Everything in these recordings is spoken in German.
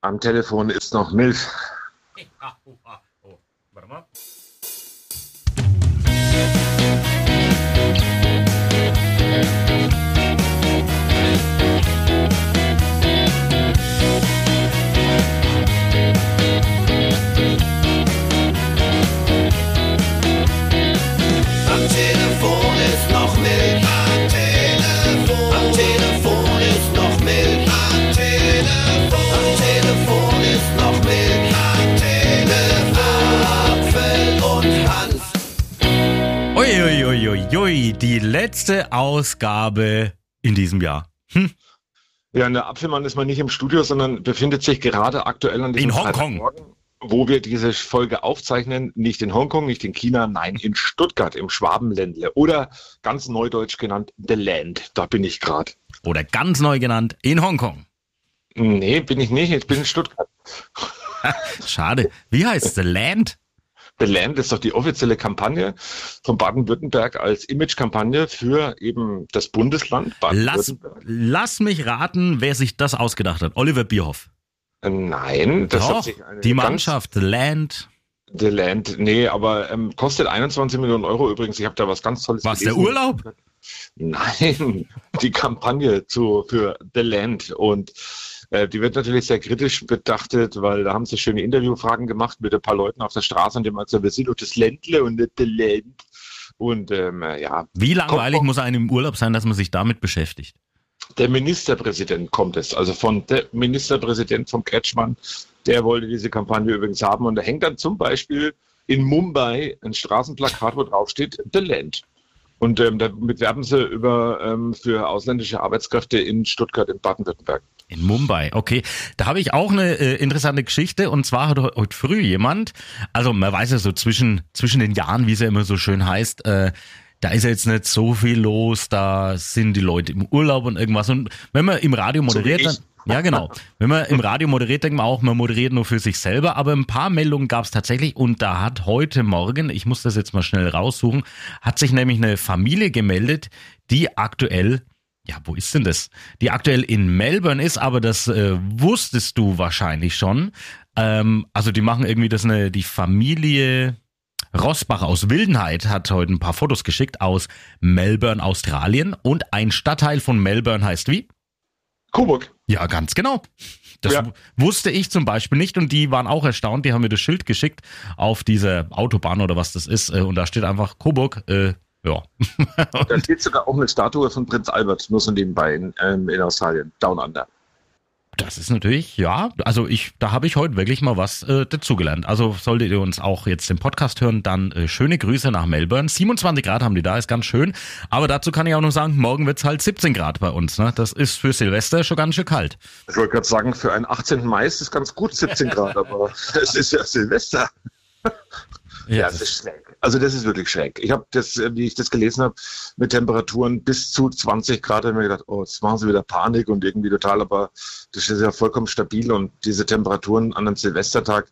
Am Telefon ist noch Milch. Oh, warte mal. Die letzte Ausgabe in diesem Jahr. Hm? Ja, der Apfelmann ist mal nicht im Studio, sondern befindet sich gerade aktuell an In Hongkong. Wo wir diese Folge aufzeichnen. Nicht in Hongkong, nicht in China, nein, in Stuttgart, im Schwabenländle. Oder ganz neudeutsch genannt The Land. Da bin ich gerade. Oder ganz neu genannt in Hongkong. Nee, bin ich nicht. Ich bin in Stuttgart. Schade. Wie heißt The Land? The Land ist doch die offizielle Kampagne von Baden-Württemberg als Image-Kampagne für eben das Bundesland Lass, Baden-Württemberg. lass mich raten, wer sich das ausgedacht hat. Oliver Bierhoff. Äh, Nein, das hat Doch, sich eine die Mannschaft The Land. The Land, nee, aber ähm, kostet 21 Millionen Euro übrigens. Ich habe da was ganz Tolles Was, der gelesen. Urlaub? Nein, die Kampagne zu, für The Land. Und äh, die wird natürlich sehr kritisch betrachtet, weil da haben sie schöne Interviewfragen gemacht mit ein paar Leuten auf der Straße und die haben gesagt, wir sind doch das Ländle und nicht The Land. Und ähm, äh, ja, Wie langweilig Kommt- muss einem im Urlaub sein, dass man sich damit beschäftigt? der Ministerpräsident kommt es, also von der Ministerpräsident vom Kretschmann, der wollte diese Kampagne übrigens haben und da hängt dann zum Beispiel in Mumbai ein Straßenplakat, wo drauf steht The Land. Und ähm, damit werben sie über ähm, für ausländische Arbeitskräfte in Stuttgart in Baden-Württemberg. In Mumbai, okay. Da habe ich auch eine äh, interessante Geschichte. Und zwar hat he- heute früh jemand, also man weiß ja so zwischen, zwischen den Jahren, wie es ja immer so schön heißt, äh, da ist ja jetzt nicht so viel los, da sind die Leute im Urlaub und irgendwas. Und wenn man im Radio moderiert, wie dann, ja genau, wenn man im Radio moderiert, denkt man auch, man moderiert nur für sich selber, aber ein paar Meldungen gab es tatsächlich. Und da hat heute Morgen, ich muss das jetzt mal schnell raussuchen, hat sich nämlich eine Familie gemeldet, die aktuell ja, wo ist denn das? Die aktuell in Melbourne ist, aber das äh, wusstest du wahrscheinlich schon. Ähm, also die machen irgendwie das eine, die Familie Rosbach aus Wildenheit hat heute ein paar Fotos geschickt aus Melbourne, Australien und ein Stadtteil von Melbourne heißt wie? Coburg. Ja, ganz genau. Das Ja. wusste ich zum Beispiel nicht und die waren auch erstaunt. Die haben mir das Schild geschickt auf diese Autobahn oder was das ist äh, und da steht einfach Coburg. Äh, ja, Da steht sogar auch eine Statue von Prinz Albert, nur so nebenbei in, ähm, in Australien, Down Under. Das ist natürlich, ja, also ich, da habe ich heute wirklich mal was äh, dazugelernt. Also solltet ihr uns auch jetzt den Podcast hören, dann äh, schöne Grüße nach Melbourne. 27 Grad haben die da, ist ganz schön. Aber dazu kann ich auch noch sagen, morgen wird's halt 17 Grad bei uns. Ne? Das ist für Silvester schon ganz schön kalt. Ich wollte gerade sagen, für einen 18. Mai ist es ganz gut 17 Grad, aber es ist ja Silvester. Ja, das ist schräg. Also das ist wirklich schräg. Ich habe das, äh, wie ich das gelesen habe, mit Temperaturen bis zu 20 Grad, habe mir gedacht, oh, jetzt machen sie wieder Panik und irgendwie total, aber das ist ja vollkommen stabil und diese Temperaturen an einem Silvestertag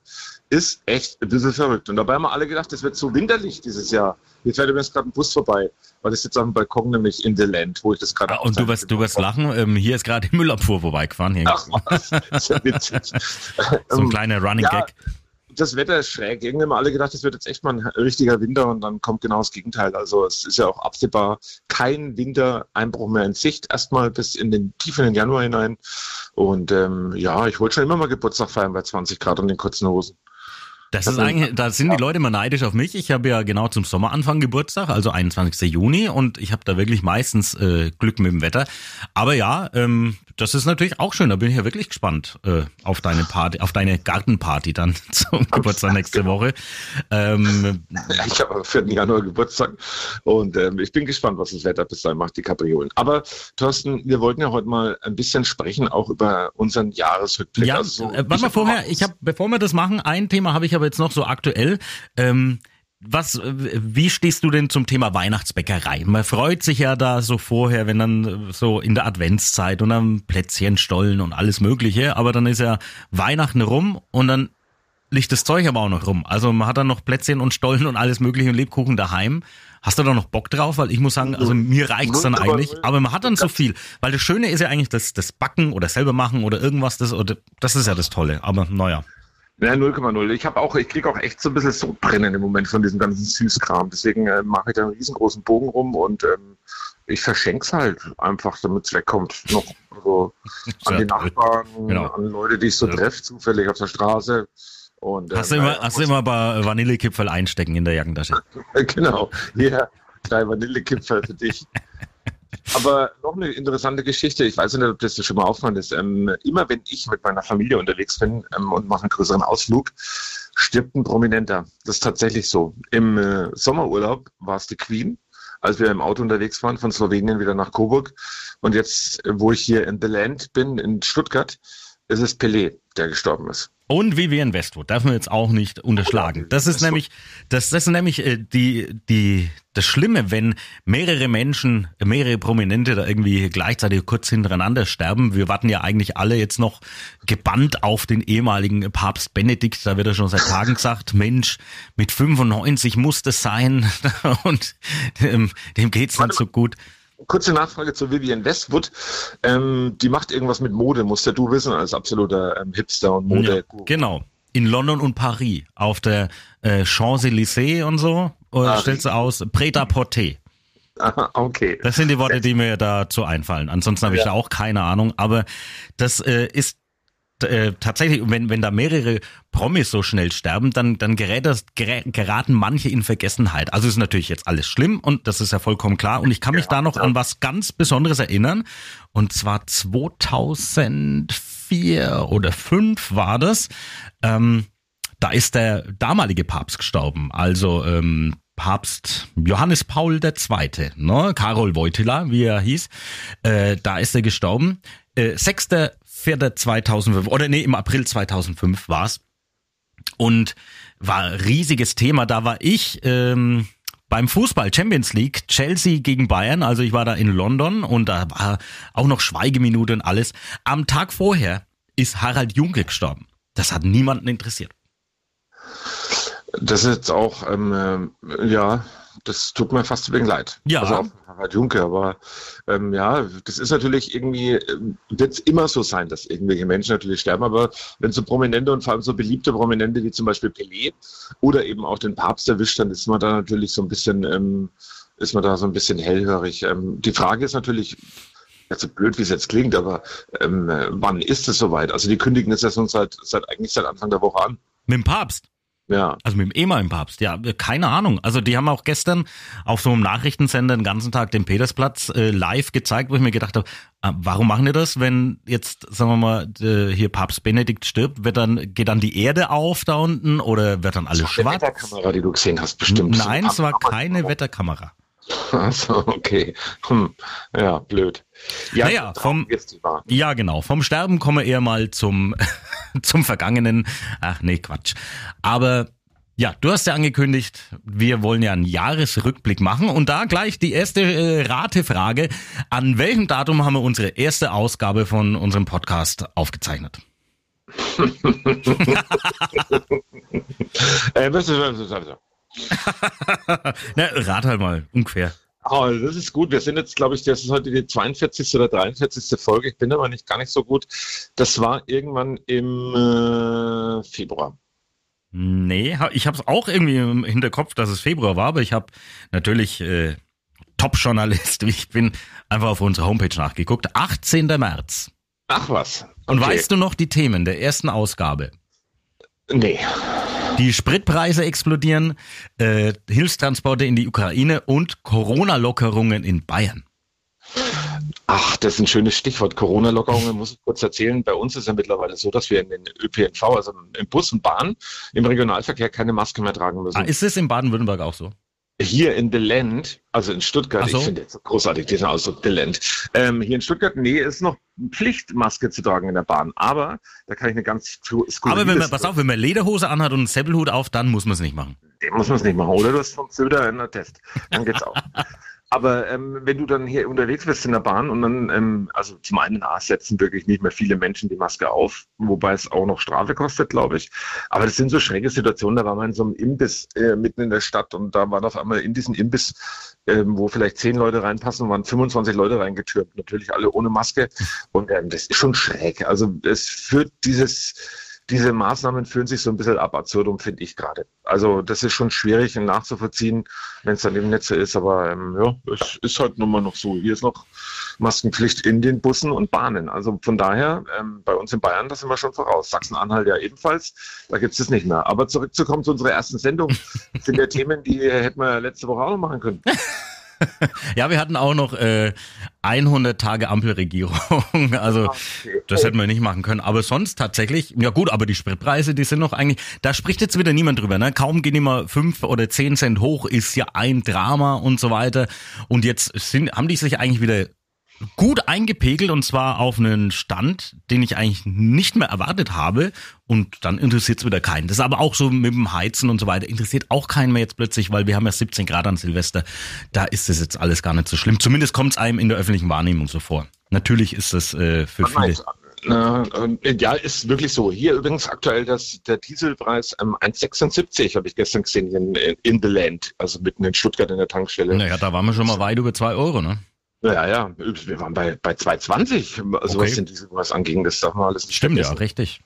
ist echt ein bisschen verrückt. Und dabei haben wir alle gedacht, es wird so winterlich dieses Jahr. Hier fährt übrigens gerade ein Bus vorbei, weil ich sitze auf dem Balkon, nämlich in The Land, wo ich das gerade Ah, und du wirst, du wirst lachen, ähm, hier ist gerade die Müllabfuhr vorbeigefahren. Hier. Ach was, das ist ja witzig. so ein kleiner Running ja, Gag. Das Wetter ist schräg. Irgendwie haben alle gedacht, es wird jetzt echt mal ein richtiger Winter und dann kommt genau das Gegenteil. Also es ist ja auch absehbar kein Wintereinbruch mehr in Sicht. Erstmal bis in den tiefen Januar hinein. Und ähm, ja, ich wollte schon immer mal Geburtstag feiern bei 20 Grad und den kurzen Hosen. Das ist eigentlich, da sind die Leute immer neidisch auf mich. Ich habe ja genau zum Sommeranfang Geburtstag, also 21. Juni, und ich habe da wirklich meistens äh, Glück mit dem Wetter. Aber ja, ähm, das ist natürlich auch schön. Da bin ich ja wirklich gespannt äh, auf deine Party, auf deine Gartenparty dann zum Geburtstag nächste Woche. Ähm, Ich habe am 4. Januar Geburtstag und ähm, ich bin gespannt, was das Wetter bis dahin macht, die Kapriolen. Aber Thorsten, wir wollten ja heute mal ein bisschen sprechen, auch über unseren Jahresrückblick. ja, Also so- äh, warte mal vorher. Ich habe, bevor wir das machen, ein Thema habe ich aber jetzt noch so aktuell. Ähm, was, wie stehst du denn zum Thema Weihnachtsbäckerei? Man freut sich ja da so vorher, wenn dann so in der Adventszeit und dann Plätzchen, Stollen und alles Mögliche, aber dann ist ja Weihnachten rum und dann liegt das Zeug aber auch noch rum. Also man hat dann noch Plätzchen und Stollen und alles mögliche und Lebkuchen daheim. Hast du da noch Bock drauf? Weil ich muss sagen, also mir reicht's dann eigentlich. Aber man hat dann so viel. Weil das Schöne ist ja eigentlich das, das Backen oder selber machen oder irgendwas. Das, oder, das ist ja das Tolle. Aber naja. Ja, 0,0. Ich habe auch, ich kriege auch echt so ein bisschen Sodbrennen im Moment von diesem ganzen Süßkram. Deswegen äh, mache ich da einen riesengroßen Bogen rum und ähm, ich verschenke es halt einfach, damit es wegkommt. Noch so an die Nachbarn, Genau. an Leute, die ich so Ja. treffe, zufällig auf der Straße. Und, Hast du ähm, immer, ja, hast du immer ein paar Vanillekipferl einstecken in der Jackentasche? Genau, hier, drei Vanillekipferl für dich. Aber noch eine interessante Geschichte, ich weiß nicht, ob das dir schon mal aufgefallen ist. Ähm, immer wenn ich mit meiner Familie unterwegs bin ähm, und mache einen größeren Ausflug, stirbt ein Prominenter. Das ist tatsächlich so. Im äh, Sommerurlaub war es die Queen, als wir im Auto unterwegs waren, von Slowenien wieder nach Coburg. Und jetzt, äh, wo ich hier in The Land bin, in Stuttgart, ist es Pelé, der gestorben ist. Und Vivian Westwood darf man jetzt auch nicht unterschlagen. Das ist nämlich, das, das ist nämlich äh, die, die, das Schlimme, wenn mehrere Menschen, mehrere Prominente da irgendwie gleichzeitig kurz hintereinander sterben. Wir warten ja eigentlich alle jetzt noch gebannt auf den ehemaligen Papst Benedikt. Da wird ja schon seit Tagen gesagt, Mensch, mit 95 muss das sein. Und ähm, dem geht's nicht so gut. Kurze Nachfrage zu Vivian Westwood. Ähm, die macht irgendwas mit Mode, musst ja du wissen, als absoluter ähm, Hipster und Mode. Ja, genau. In London und Paris. Auf der äh, Champs-Élysées und so. Oder Paris. stellst du aus, Prêt-à-porter. Aha, okay. Das sind die Worte, die mir dazu einfallen. Ansonsten habe ich Ja. da auch keine Ahnung. Aber das äh, ist äh, tatsächlich, wenn, wenn da mehrere Promis so schnell sterben, dann, dann gerät das, geraten manche in Vergessenheit. Also ist natürlich jetzt alles schlimm und das ist ja vollkommen klar. Und ich kann mich Ja, da noch ja. an was ganz Besonderes erinnern. Und zwar 2004 oder 5 war das. Ähm, da ist der damalige Papst gestorben. Also ähm, Papst Johannes Paul II., ne? Karol Wojtyla, wie er hieß, äh, da ist er gestorben. Äh, 6.4.2005, oder nee, im April 2005 war's Und war riesiges Thema. Da war ich ähm, beim Fußball Champions League, Chelsea gegen Bayern. Also ich war da in London und da war auch noch Schweigeminute und alles. Am Tag vorher ist Harald Junke gestorben. Das hat niemanden interessiert. Das ist jetzt auch, ähm, äh, ja, das tut mir fast wegen leid. Ja. Also auch Harald Junke, aber ähm, ja, das ist natürlich irgendwie, ähm, wird es immer so sein, dass irgendwelche Menschen natürlich sterben, aber wenn so Prominente und vor allem so beliebte Prominente wie zum Beispiel Pelé oder eben auch den Papst erwischt, dann ist man da natürlich so ein bisschen, ähm, ist man da so ein bisschen hellhörig. Ähm, die Frage ist natürlich, ja, so blöd wie es jetzt klingt, aber ähm, äh, wann ist es soweit? Also die kündigen das ja schon seit, seit eigentlich seit Anfang der Woche an. Mit dem Papst. Ja, Also mit dem ehemaligen Papst, ja, keine Ahnung. Also die haben auch gestern auf so einem Nachrichtensender den ganzen Tag den Petersplatz äh, live gezeigt, wo ich mir gedacht habe, äh, warum machen die das, wenn jetzt, sagen wir mal, äh, hier Papst Benedikt stirbt, wird dann, geht dann die Erde auf da unten oder wird dann alles Eine schwarz? Wetterkamera, die du gesehen hast, bestimmt. Nein, es war keine Wetterkamera. Achso, okay. Hm. Ja, blöd. Ja, Naja, vom-. Ja, genau. Vom Sterben kommen wir eher mal zum, zum Vergangenen. Ach nee, Quatsch. Aber ja, du hast ja angekündigt, wir wollen ja einen Jahresrückblick machen und da gleich die erste äh, Ratefrage. An welchem Datum haben wir unsere erste Ausgabe von unserem Podcast aufgezeichnet? Äh? Na, rat halt mal, ungefähr. Oh, das ist gut. Wir sind jetzt, glaube ich, das ist heute die 42. oder 43. Folge. Ich bin aber nicht gar nicht so gut. Das war irgendwann im äh, Februar. Nee, ich habe es auch irgendwie im Hinterkopf, dass es Februar war, aber ich habe natürlich äh, Top-Journalist, wie ich bin, einfach auf unsere Homepage nachgeguckt. 18. März. Ach was. Und Okay. weißt du noch die Themen der ersten Ausgabe? Nee. Die Spritpreise explodieren, äh, Hilfstransporte in die Ukraine und Corona-Lockerungen in Bayern. Ach, das ist ein schönes Stichwort. Corona-Lockerungen muss ich kurz erzählen. Bei uns ist ja mittlerweile so, dass wir in den ÖPNV, also im Bus und Bahn, im Regionalverkehr keine Maske mehr tragen müssen. Ah, ist es in Baden-Württemberg auch so? Hier in The Land, also in Stuttgart, so. ich finde jetzt großartig diesen Ausdruck The Land. Ähm, hier in Stuttgart, nee, ist noch Pflicht, Maske zu tragen in der Bahn. Aber da kann ich eine ganz Aber wenn man, pass auf, wenn man Lederhose anhat und einen Seppelhut auf, dann muss man es nicht machen. Den muss man es nicht machen. Oder du hast vom Söder einen Test. Dann geht's auch. Aber ähm, wenn du dann hier unterwegs bist in der Bahn und dann, ähm, also zum einen A, setzen wirklich nicht mehr viele Menschen die Maske auf, wobei es auch noch Strafe kostet, glaube ich. Aber das sind so schräge Situationen, da war man in so einem Imbiss äh, mitten in der Stadt und da waren auf einmal in diesen Imbiss, ähm, wo vielleicht zehn Leute reinpassen, waren 25 Leute reingetürmt, natürlich alle ohne Maske. Und ähm, das ist schon schräg. Also es führt dieses diese Maßnahmen fühlen sich so ein bisschen ab absurdum, finde ich gerade. Also das ist schon schwierig nachzuvollziehen, wenn es dann eben nicht so ist. Aber ähm, ja, es ist halt nun mal noch so. Hier ist noch Maskenpflicht in den Bussen und Bahnen. Also von daher, ähm, bei uns in Bayern, da sind wir schon voraus. Sachsen-Anhalt ja ebenfalls, da gibt es das nicht mehr. Aber zurückzukommen zu unserer ersten Sendung, sind ja Themen, die hätten wir letzte Woche auch noch machen können. ja, wir hatten auch noch äh, 100 Tage Ampelregierung. Also okay. das hätten wir nicht machen können. Aber sonst tatsächlich, ja gut, aber die Spritpreise, die sind noch eigentlich, da spricht jetzt wieder niemand drüber. Ne? Kaum gehen immer fünf oder zehn Cent hoch, ist ja ein Drama und so weiter. Und jetzt sind, haben die sich eigentlich wieder gut eingepegelt und zwar auf einen Stand, den ich eigentlich nicht mehr erwartet habe. Und dann interessiert es wieder keinen. Das ist aber auch so mit dem Heizen und so weiter. Interessiert auch keinen mehr jetzt plötzlich, weil wir haben ja 17 Grad an Silvester. Da ist es jetzt alles gar nicht so schlimm. Zumindest kommt es einem in der öffentlichen Wahrnehmung so vor. Natürlich ist das äh, für viele. Na, äh, ja, ist wirklich so. Hier übrigens aktuell das, der Dieselpreis ähm, 1,76 habe ich gestern gesehen in, in the Land, also mitten in Stuttgart in der Tankstelle. Naja, da waren wir schon mal weit über zwei Euro, ne? Ja, ja, wir waren bei, bei 2,20, also okay. was den Diesel was anging, das darf man alles nicht Stimmt, vergessen. ja, richtig.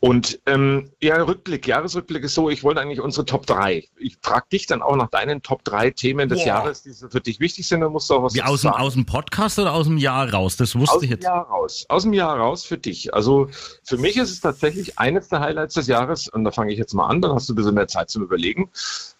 Und ähm, ja, Rückblick, Jahresrückblick ist so, ich wollte eigentlich unsere Top 3. Ich frage dich dann auch nach deinen Top 3 Themen des Boah. Jahres, die für dich wichtig sind, dann musst du auch was Wie aus dem, aus dem Podcast oder aus dem Jahr raus? Das wusste aus ich jetzt. Aus dem Jahr raus. Aus dem Jahr raus für dich. Also für mich ist es tatsächlich eines der Highlights des Jahres, und da fange ich jetzt mal an, dann hast du ein bisschen mehr Zeit zum Überlegen.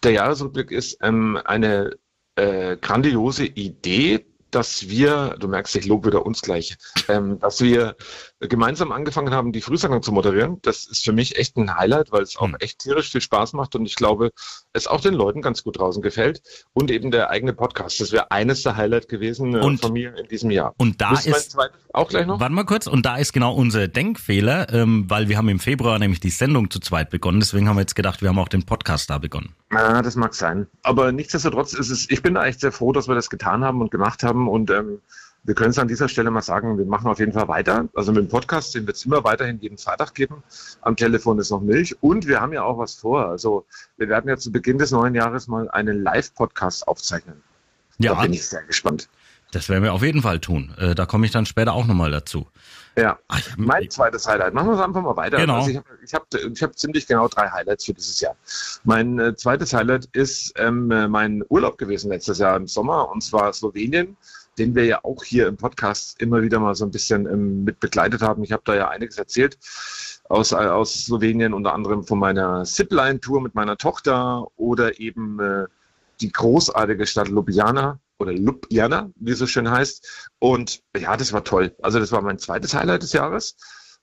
Der Jahresrückblick ist ähm, eine äh, grandiose Idee, dass wir, du merkst, ich lobe wieder uns gleich, ähm, dass wir gemeinsam angefangen haben, die Frühsendung zu moderieren. Das ist für mich echt ein Highlight, weil es auch hm. echt tierisch viel Spaß macht und ich glaube, es auch den Leuten ganz gut draußen gefällt. Und eben der eigene Podcast. Das wäre eines der Highlights gewesen äh, und, von mir in diesem Jahr. Und da ist, auch gleich noch? Warte mal kurz, und da ist genau unser Denkfehler, ähm, weil wir haben im Februar nämlich die Sendung zu zweit begonnen. Deswegen haben wir jetzt gedacht, wir haben auch den Podcast da begonnen. Ja, das mag sein. Aber nichtsdestotrotz ist es, ich bin da echt sehr froh, dass wir das getan haben und gemacht haben und ähm, wir können es an dieser Stelle mal sagen, wir machen auf jeden Fall weiter. Also mit dem Podcast, den wird es immer weiterhin jeden Freitag geben. Am Telefon ist noch Milch. Und wir haben ja auch was vor. Also wir werden ja zu Beginn des neuen Jahres mal einen Live-Podcast aufzeichnen. Ja. Da bin ich sehr gespannt. Das werden wir auf jeden Fall tun. Äh, da komme ich dann später auch nochmal dazu. Ja, Ach, mein zweites Highlight. Machen wir es einfach mal weiter. Genau. Also ich habe ich hab, ich hab ziemlich genau drei Highlights für dieses Jahr. Mein äh, zweites Highlight ist ähm, mein Urlaub gewesen letztes Jahr im Sommer und zwar Slowenien den wir ja auch hier im Podcast immer wieder mal so ein bisschen ähm, mit begleitet haben. Ich habe da ja einiges erzählt aus, äh, aus Slowenien, unter anderem von meiner Zipline-Tour mit meiner Tochter oder eben äh, die großartige Stadt Ljubljana oder Ljubljana, wie es so schön heißt. Und ja, das war toll. Also das war mein zweites Highlight des Jahres.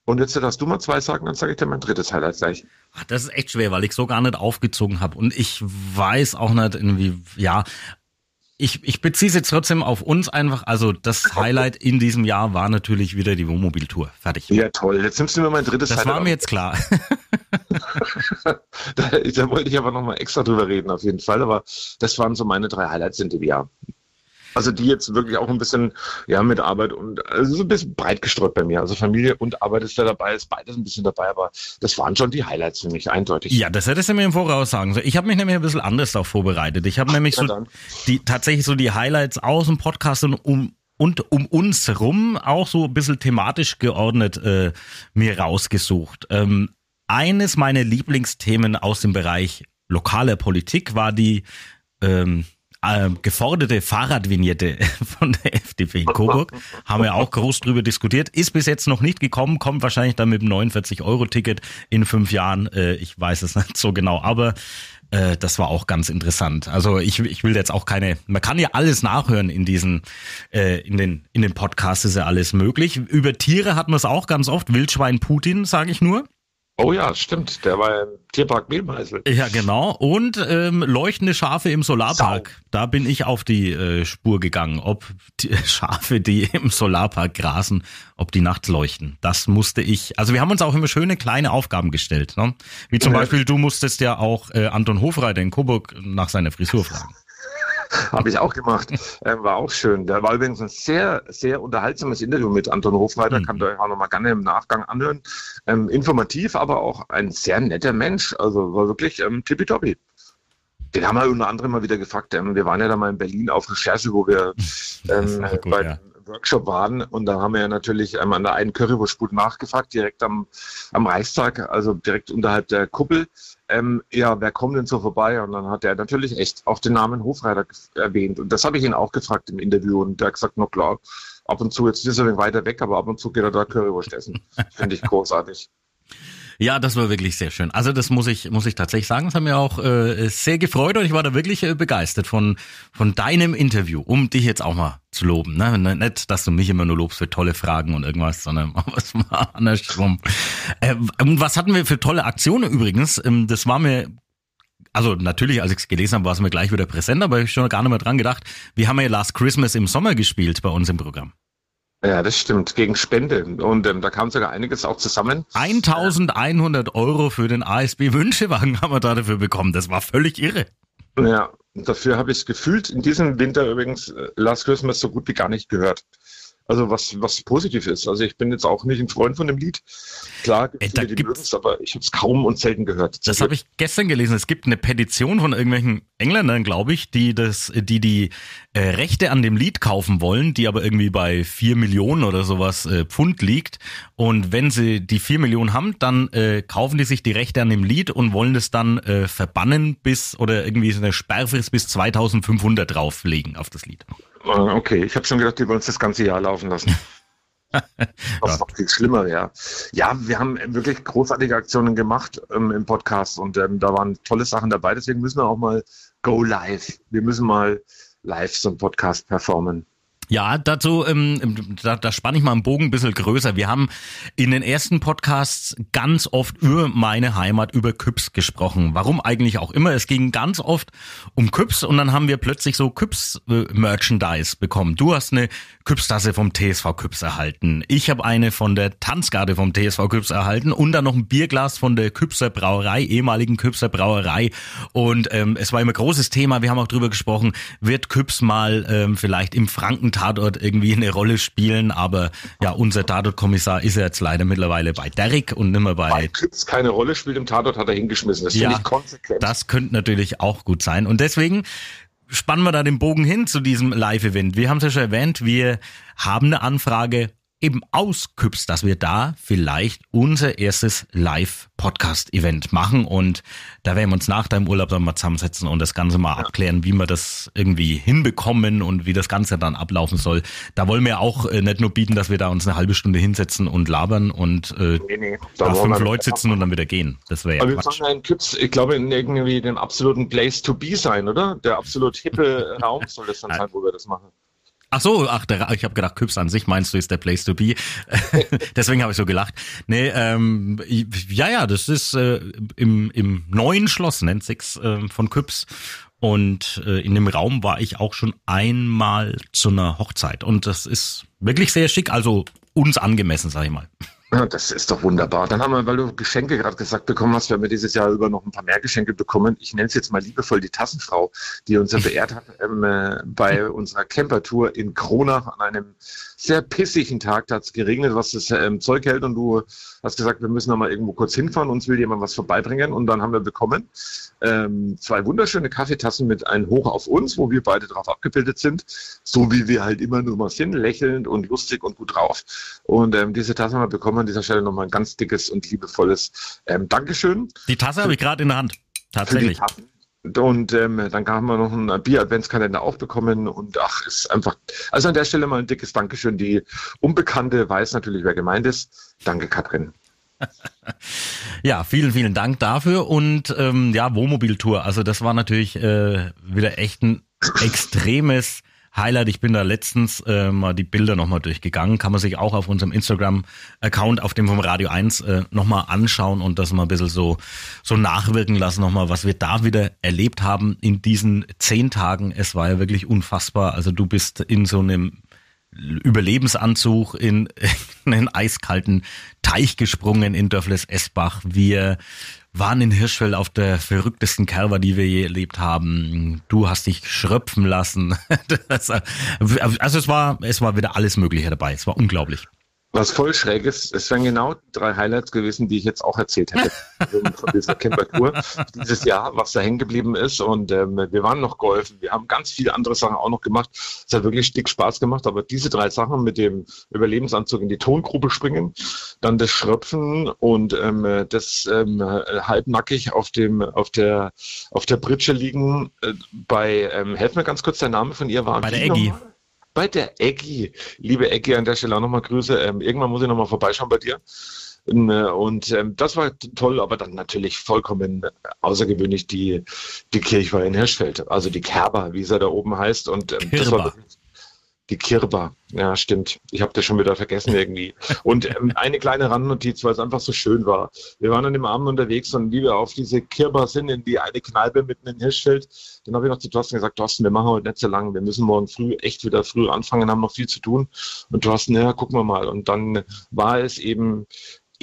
Und jetzt darfst du mal zwei sagen, dann sage ich dir mein drittes Highlight gleich. Ach, das ist echt schwer, weil ich so gar nicht aufgezogen habe. Und ich weiß auch nicht irgendwie, ja, ich, ich beziehe es jetzt trotzdem auf uns einfach. Also das Highlight in diesem Jahr war natürlich wieder die Wohnmobiltour. Fertig. Ja, toll. Jetzt nimmst du mir mein drittes das Highlight. Das war mir jetzt klar. da, da, wollte ich aber nochmal extra drüber reden, auf jeden Fall. Aber das waren so meine drei Highlights in dem Jahr. Also die jetzt wirklich auch ein bisschen, ja, mit Arbeit und also so ein bisschen breit gestreut bei mir. Also Familie und Arbeit ist da dabei, ist beides ein bisschen dabei, aber das waren schon die Highlights für mich, eindeutig. Ja, das hättest du mir im Voraus sagen sollen. Ich habe mich nämlich ein bisschen anders darauf vorbereitet. Ich habe nämlich so die tatsächlich so die Highlights aus dem Podcast und um und um uns herum auch so ein bisschen thematisch geordnet äh, mir rausgesucht. Ähm, eines meiner Lieblingsthemen aus dem Bereich lokaler Politik war die ähm, äh, geforderte Fahrradvignette von der FDP in Coburg. Haben wir auch groß drüber diskutiert. Ist bis jetzt noch nicht gekommen, kommt wahrscheinlich dann mit dem 49-Euro-Ticket in fünf Jahren. Äh, ich weiß es nicht so genau, aber äh, das war auch ganz interessant. Also ich, ich will jetzt auch keine, man kann ja alles nachhören in diesen, äh, in den, in den Podcasts ist ja alles möglich. Über Tiere hat man es auch ganz oft. Wildschwein Putin, sage ich nur. Oh ja, stimmt. Der war im Tierpark Mehlmeisel. Ja, genau. Und ähm, leuchtende Schafe im Solarpark. Sau. Da bin ich auf die äh, Spur gegangen. Ob die Schafe, die im Solarpark grasen, ob die nachts leuchten. Das musste ich. Also wir haben uns auch immer schöne kleine Aufgaben gestellt. Ne? Wie zum ja. Beispiel, du musstest ja auch äh, Anton Hofreiter in Coburg nach seiner Frisur fragen. Habe ich auch gemacht. Ähm, war auch schön. Da war übrigens ein sehr, sehr unterhaltsames Interview mit Anton Hofreiter. Mhm. Kann ihr euch auch nochmal gerne im Nachgang anhören. Ähm, informativ, aber auch ein sehr netter Mensch. Also war wirklich ähm, tippitoppi. Den haben wir unter anderem mal wieder gefragt. Ähm, wir waren ja da mal in Berlin auf Recherche, wo wir ähm, gut, bei, ja. Workshop waren und da haben wir ja natürlich ähm, an der einen Currywurstbude nachgefragt, direkt am, am Reichstag, also direkt unterhalb der Kuppel ähm, ja, wer kommt denn so vorbei? Und dann hat er natürlich echt auch den Namen Hofreiter erwähnt. Und das habe ich ihn auch gefragt im Interview. Und der hat gesagt, na klar, ab und zu, jetzt ist er weiter weg, aber ab und zu geht er da Currywurst essen. Finde ich großartig. Ja, das war wirklich sehr schön. Also das muss ich muss ich tatsächlich sagen. Das hat mir auch äh, sehr gefreut und ich war da wirklich äh, begeistert von von deinem Interview, um dich jetzt auch mal zu loben. Ne? Nicht, dass du mich immer nur lobst für tolle Fragen und irgendwas, sondern was war andersrum. Äh, was hatten wir für tolle Aktionen übrigens? Ähm, das war mir also natürlich, als ich es gelesen habe, war es mir gleich wieder präsent, aber ich habe schon gar nicht mehr dran gedacht. Wir haben ja Last Christmas im Sommer gespielt bei uns im Programm. Ja, das stimmt, gegen Spende. Und ähm, da kam sogar einiges auch zusammen. 1100 Euro für den ASB Wünschewagen haben wir da dafür bekommen. Das war völlig irre. Ja, dafür habe ich gefühlt in diesem Winter übrigens äh, Last Christmas so gut wie gar nicht gehört. Also was, was positiv ist. Also ich bin jetzt auch nicht ein Freund von dem Lied. Klar, Ey, da die gibt's, aber ich habe es kaum und selten gehört. Das habe ich gestern gelesen. Es gibt eine Petition von irgendwelchen Engländern, glaube ich, die das, die die äh, Rechte an dem Lied kaufen wollen, die aber irgendwie bei vier Millionen oder sowas äh, Pfund liegt. Und wenn sie die vier Millionen haben, dann äh, kaufen die sich die Rechte an dem Lied und wollen das dann äh, verbannen bis oder irgendwie so eine Sperrfrist bis 2500 drauflegen auf das Lied. Ah, okay, ich habe schon gedacht, die wollen uns das ganze Jahr laufen lassen. Was noch viel schlimmer wäre. Ja, wir haben wirklich großartige Aktionen gemacht ähm, im Podcast und ähm, da waren tolle Sachen dabei. Deswegen müssen wir auch mal go live. Wir müssen mal live so einen Podcast performen. Ja, dazu, ähm, da, da spanne ich mal einen Bogen ein bisschen größer. Wir haben in den ersten Podcasts ganz oft über meine Heimat, über Küps gesprochen. Warum eigentlich auch immer. Es ging ganz oft um Küps und dann haben wir plötzlich so Küps-Merchandise bekommen. Du hast eine Küpstasse vom TSV Küps erhalten. Ich habe eine von der Tanzgarde vom TSV Küps erhalten und dann noch ein Bierglas von der Küpser Brauerei, ehemaligen Küpser Brauerei. Und ähm, es war immer großes Thema. Wir haben auch drüber gesprochen, wird Küps mal ähm, vielleicht im Franken Tatort irgendwie eine Rolle spielen, aber ja, unser Tatort-Kommissar ist ja jetzt leider mittlerweile bei Derrick und nicht mehr bei... Weil keine Rolle spielt im Tatort, hat er hingeschmissen. Das ja, finde ich konsequent. Das könnte natürlich auch gut sein. Und deswegen spannen wir da den Bogen hin zu diesem Live-Event. Wir haben es ja schon erwähnt, wir haben eine Anfrage eben ausküpst, dass wir da vielleicht unser erstes Live-Podcast-Event machen und da werden wir uns nach deinem Urlaub dann mal zusammensetzen und das Ganze mal abklären, wie wir das irgendwie hinbekommen und wie das Ganze dann ablaufen soll. Da wollen wir auch äh, nicht nur bieten, dass wir da uns eine halbe Stunde hinsetzen und labern und äh, nee, nee, da, da fünf Leute sitzen und dann wieder gehen. Das wäre ja Aber Quatsch. wir sollen Küps, ich glaube, in irgendwie dem absoluten Place to be sein, oder? Der absolut hippe Raum soll das dann sein, wo wir das machen. Ach so, ach, der, ich habe gedacht, Küps an sich meinst du ist der Place to be. Deswegen habe ich so gelacht. Nee, ähm, ja, ja, das ist äh, im, im neuen Schloss, nennt sich's, äh, von Küps. Und äh, in dem Raum war ich auch schon einmal zu einer Hochzeit. Und das ist wirklich sehr schick, also uns angemessen, sag ich mal. Ja, das ist doch wunderbar. Dann haben wir, weil du Geschenke gerade gesagt bekommen hast, wir haben dieses Jahr über noch ein paar mehr Geschenke bekommen. Ich nenne es jetzt mal liebevoll die Tassenfrau, die uns ja beehrt hat ähm, äh, bei unserer Campertour in Kronach an einem sehr pissigen Tag. Da hat es geregnet, was das ähm, Zeug hält und du hast gesagt, wir müssen noch mal irgendwo kurz hinfahren, uns will jemand was vorbeibringen und dann haben wir bekommen ähm, zwei wunderschöne Kaffeetassen mit einem Hoch auf uns, wo wir beide drauf abgebildet sind, so wie wir halt immer nur mal sind, lächelnd und lustig und gut drauf. Und ähm, diese Tasse haben wir bekommen an dieser Stelle nochmal ein ganz dickes und liebevolles ähm, Dankeschön. Die Tasse habe ich gerade in der Hand. Tatsächlich. Und ähm, dann haben wir noch einen Bier-Adventskalender auch bekommen und ach, ist einfach, also an der Stelle mal ein dickes Dankeschön. Die Unbekannte weiß natürlich, wer gemeint ist. Danke, Katrin. ja, vielen, vielen Dank dafür und ähm, ja, Wohnmobiltour. Also das war natürlich äh, wieder echt ein extremes Highlight. Ich bin da letztens äh, mal die Bilder nochmal durchgegangen. Kann man sich auch auf unserem Instagram-Account, auf dem vom Radio 1, äh, nochmal anschauen und das mal ein bisschen so, so nachwirken lassen nochmal, was wir da wieder erlebt haben in diesen zehn Tagen. Es war ja wirklich unfassbar. Also du bist in so einem Überlebensanzug in, in einen eiskalten Teich gesprungen in Dörfles Esbach. Wir waren in Hirschfeld auf der verrücktesten Kerber, die wir je erlebt haben. Du hast dich schröpfen lassen. also es war, es war wieder alles Mögliche dabei. Es war unglaublich. Was voll schräg ist, es wären genau drei Highlights gewesen, die ich jetzt auch erzählt hätte von dieser Camper-Tour dieses Jahr, was da hängen geblieben ist. Und ähm, wir waren noch golfen, wir haben ganz viele andere Sachen auch noch gemacht. Es hat wirklich dick Spaß gemacht, aber diese drei Sachen mit dem Überlebensanzug in die Tongrube springen, dann das Schröpfen und ähm, das ähm, halbnackig auf dem auf der auf der Britsche liegen äh, bei ähm, helf mir ganz kurz der Name von ihr war bei der Eggy. Nochmal? Bei der Eggi. Liebe Eggi, an der Stelle auch nochmal Grüße. Ähm, irgendwann muss ich nochmal vorbeischauen bei dir. Ähm, und ähm, das war toll, aber dann natürlich vollkommen außergewöhnlich die, die Kirchweih in Hirschfeld, also die Kerber, wie sie da oben heißt. Und ähm, das war die Kirba, ja stimmt. Ich habe das schon wieder vergessen irgendwie. Und ähm, eine kleine Randnotiz, weil es einfach so schön war. Wir waren an dem Abend unterwegs und wie wir auf diese Kirba sind, in die eine Kneipe mitten in Hirschfeld, dann habe ich noch zu Thorsten gesagt, Thorsten, wir machen heute nicht so lange, wir müssen morgen früh echt wieder früh anfangen, haben noch viel zu tun. Und Thorsten, ja, gucken wir mal. Und dann war es eben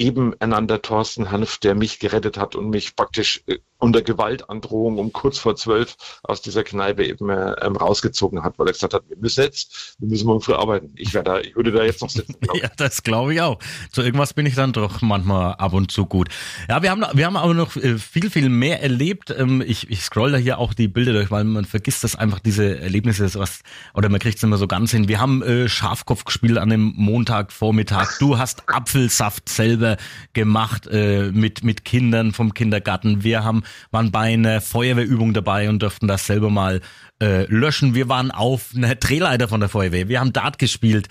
eben einander Thorsten Hanf, der mich gerettet hat und mich praktisch äh, unter Gewaltandrohung um kurz vor zwölf aus dieser Kneipe eben äh, ähm, rausgezogen hat, weil er gesagt hat, wir müssen jetzt, wir müssen morgen früh arbeiten. Ich werde da, ich würde da jetzt noch sitzen. ja, das glaube ich auch. Zu irgendwas bin ich dann doch manchmal ab und zu gut. Ja, wir haben, wir haben aber noch äh, viel, viel mehr erlebt. Ähm, ich, ich scroll da hier auch die Bilder durch, weil man vergisst das einfach, diese Erlebnisse, was, oder man kriegt es immer so ganz hin. Wir haben äh, Schafkopf gespielt an dem Montagvormittag. Du hast Apfelsaft selber gemacht äh, mit, mit Kindern vom Kindergarten. Wir haben waren bei einer Feuerwehrübung dabei und durften das selber mal äh, löschen. Wir waren auf einer Drehleiter von der Feuerwehr. Wir haben Dart gespielt.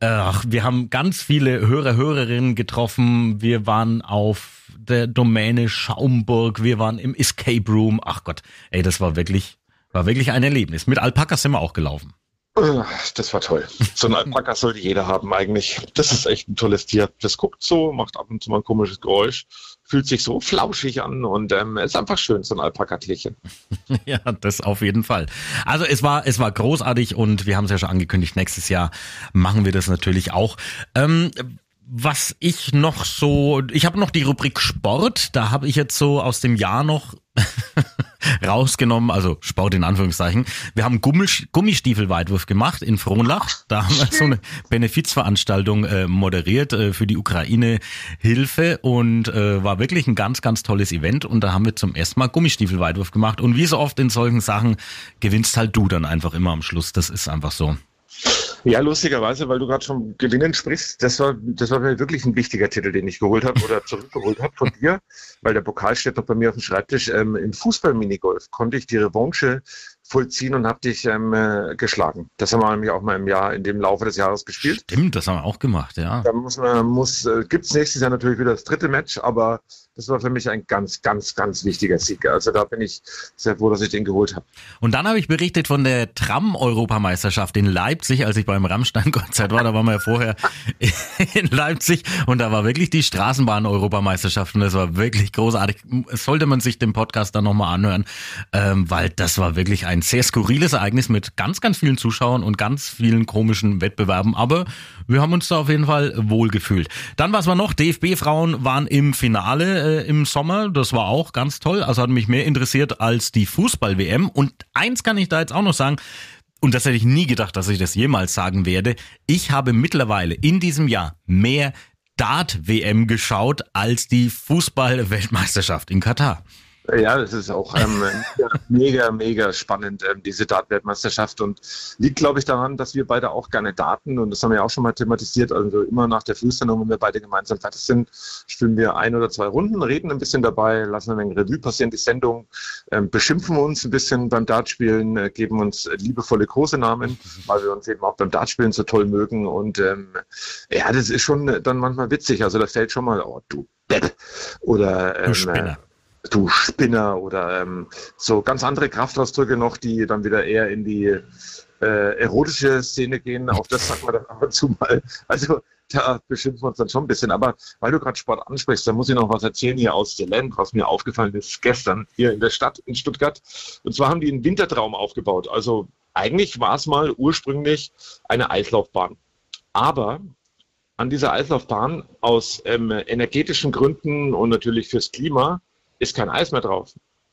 Ach, wir haben ganz viele Hörer, Hörerinnen getroffen. Wir waren auf der Domäne Schaumburg. Wir waren im Escape Room. Ach Gott, ey, das war wirklich, war wirklich ein Erlebnis. Mit Alpakas sind wir auch gelaufen. Das war toll. So ein Alpaka sollte jeder haben eigentlich. Das ist echt ein tolles Tier. Das guckt so, macht ab und zu mal ein komisches Geräusch, fühlt sich so flauschig an und ähm, ist einfach schön, so ein Alpaka-Tierchen. ja, das auf jeden Fall. Also es war, es war großartig und wir haben es ja schon angekündigt, nächstes Jahr machen wir das natürlich auch. Ähm, was ich noch so, ich habe noch die Rubrik Sport, da habe ich jetzt so aus dem Jahr noch rausgenommen, also Sport in Anführungszeichen. Wir haben Gummistiefelweitwurf gemacht in Frohnlach. Da haben wir so eine Benefizveranstaltung äh, moderiert äh, für die Ukraine Hilfe und äh, war wirklich ein ganz, ganz tolles Event. Und da haben wir zum ersten Mal Gummistiefelweitwurf gemacht. Und wie so oft in solchen Sachen gewinnst halt du dann einfach immer am Schluss. Das ist einfach so. Ja, lustigerweise, weil du gerade schon Gewinnen sprichst, das war, das war wirklich ein wichtiger Titel, den ich geholt habe oder zurückgeholt habe von dir, weil der Pokal steht noch bei mir auf dem Schreibtisch. Ähm, Im Fußball-Minigolf konnte ich die Revanche vollziehen und habe dich ähm, äh, geschlagen. Das haben wir nämlich auch mal im Jahr, in dem Laufe des Jahres gespielt. Stimmt, das haben wir auch gemacht, ja. Da muss man, muss, äh, gibt's nächstes Jahr natürlich wieder das dritte Match, aber das war für mich ein ganz, ganz, ganz wichtiger Sieg. Also da bin ich sehr froh, dass ich den geholt habe. Und dann habe ich berichtet von der Tram-Europameisterschaft in Leipzig, als ich beim Rammstein-Konzert war. Da waren wir ja vorher in Leipzig und da war wirklich die Straßenbahn-Europameisterschaft und das war wirklich großartig. Sollte man sich den Podcast dann nochmal anhören, ähm, weil das war wirklich ein sehr skurriles Ereignis mit ganz, ganz vielen Zuschauern und ganz vielen komischen Wettbewerben. Aber wir haben uns da auf jeden Fall wohl gefühlt. Dann, was war noch? DFB-Frauen waren im Finale äh, im Sommer. Das war auch ganz toll. Also hat mich mehr interessiert als die Fußball-WM. Und eins kann ich da jetzt auch noch sagen. Und das hätte ich nie gedacht, dass ich das jemals sagen werde. Ich habe mittlerweile in diesem Jahr mehr Dart-WM geschaut als die Fußball-Weltmeisterschaft in Katar. Ja, das ist auch ähm, mega, mega spannend, ähm, diese Dart-Weltmeisterschaft. Und liegt, glaube ich, daran, dass wir beide auch gerne daten. Und das haben wir auch schon mal thematisiert. Also immer nach der Frühsendung, wenn wir beide gemeinsam fertig sind, spielen wir ein oder zwei Runden, reden ein bisschen dabei, lassen ein wenig Revue passieren, die Sendung, ähm, beschimpfen uns ein bisschen beim Dartspielen, äh, geben uns liebevolle Kosenamen, weil wir uns eben auch beim Dartspielen so toll mögen. Und ähm, ja, das ist schon dann manchmal witzig. Also da fällt schon mal, oh, du Depp. Oder ähm, du du Spinner oder ähm, so ganz andere Kraftausdrücke noch, die dann wieder eher in die äh, erotische Szene gehen. Auch das sagt man dann ab und zu mal. Also da beschimpfen wir uns dann schon ein bisschen. Aber weil du gerade Sport ansprichst, da muss ich noch was erzählen hier aus der Land, was mir aufgefallen ist gestern hier in der Stadt in Stuttgart. Und zwar haben die einen Wintertraum aufgebaut. Also eigentlich war es mal ursprünglich eine Eislaufbahn. Aber an dieser Eislaufbahn aus ähm, energetischen Gründen und natürlich fürs Klima ist kein Eis mehr drauf.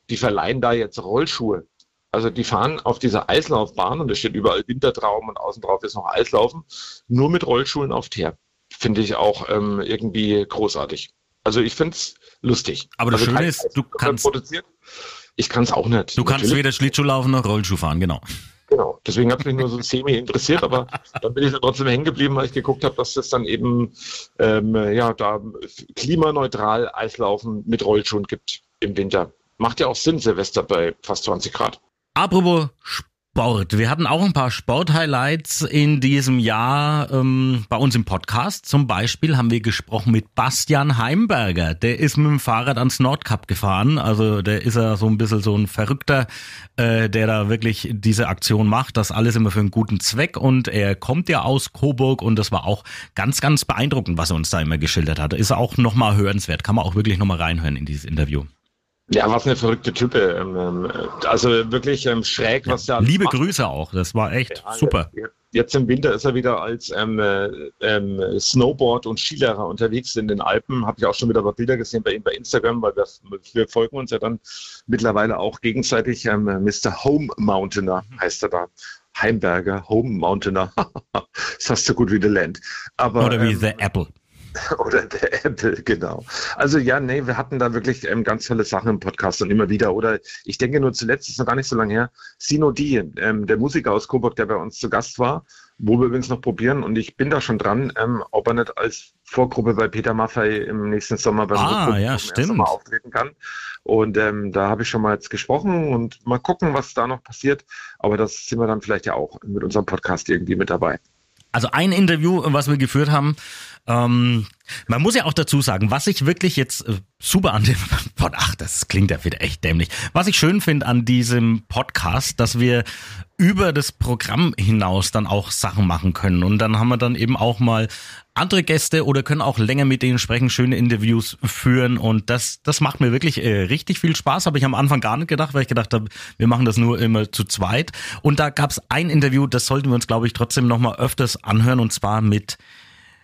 Die verleihen da jetzt Rollschuhe. Also die fahren auf dieser Eislaufbahn und da steht überall Wintertraum und außen drauf ist noch Eislaufen, nur mit Rollschuhen auf Teer. Finde ich auch ähm, irgendwie großartig. Also ich finde es lustig. Aber das also Schöne ist, du kannst-. Ich kann es auch nicht. Du kannst Natürlich. weder Schlittschuh laufen noch Rollschuh fahren, genau. Genau, deswegen hat es mich nur so semi interessiert, aber dann bin ich dann trotzdem hängen geblieben, weil ich geguckt habe, dass das dann eben ähm, ja da klimaneutral Eislaufen mit Rollschuhen gibt im Winter. Macht ja auch Sinn, Silvester bei fast 20 Grad. Apropos Sport. Wir hatten auch ein paar Sport-Highlights in diesem Jahr ähm, bei uns im Podcast. Zum Beispiel haben wir gesprochen mit Bastian Heimberger. Der ist mit dem Fahrrad ans Nordkap gefahren. Also der ist ja so ein bisschen so ein Verrückter, äh, der da wirklich diese Aktion macht. Das alles immer für einen guten Zweck. Und er kommt ja aus Coburg und das war auch ganz, ganz beeindruckend, was er uns da immer geschildert hat. Ist auch nochmal hörenswert. Kann man auch wirklich nochmal reinhören in dieses Interview. Ja, was eine verrückte Type. Ähm, ähm, also wirklich ähm, schräg, was der alles Liebe macht. Grüße auch. Das war echt Ja, super. Jetzt, jetzt im Winter ist er wieder als ähm, äh, ähm, Snowboard- und Skilehrer unterwegs in den Alpen. Habe ich auch schon wieder ein paar Bilder gesehen bei ihm bei Instagram, weil wir, wir folgen uns ja dann mittlerweile auch gegenseitig. Ähm, Mr. Home Mountainer heißt er da. Heimberger, Home Mountainer. das hast du gut wie The Land. Aber, Oder wie ähm, The Apple. oder der Apple, genau. Also ja, nee, wir hatten da wirklich ähm, ganz tolle Sachen im Podcast und immer wieder. Oder ich denke nur zuletzt, ist noch gar nicht so lange her, Sino D, ähm, der Musiker aus Coburg, der bei uns zu Gast war, wo wir übrigens noch probieren und ich bin da schon dran, ähm, ob er nicht als Vorgruppe bei Peter Maffei im nächsten Sommer beim Ah, ja. Mal auftreten kann. Und ähm, da habe ich schon mal jetzt gesprochen und mal gucken, was da noch passiert. Aber das sind wir dann vielleicht ja auch mit unserem Podcast irgendwie mit dabei. Also ein Interview, was wir geführt haben. Ähm, man muss ja auch dazu sagen, was ich wirklich jetzt äh, super an dem Pod, ach, das klingt ja wieder echt dämlich. Was ich schön finde an diesem Podcast, dass wir über das Programm hinaus dann auch Sachen machen können. Und dann haben wir dann eben auch mal andere Gäste oder können auch länger mit denen sprechen, schöne Interviews führen. Und das, das macht mir wirklich äh, richtig viel Spaß. Habe ich am Anfang gar nicht gedacht, weil ich gedacht habe, wir machen das nur immer zu zweit. Und da gab es ein Interview, das sollten wir uns, glaube ich, trotzdem nochmal öfters anhören. Und zwar mit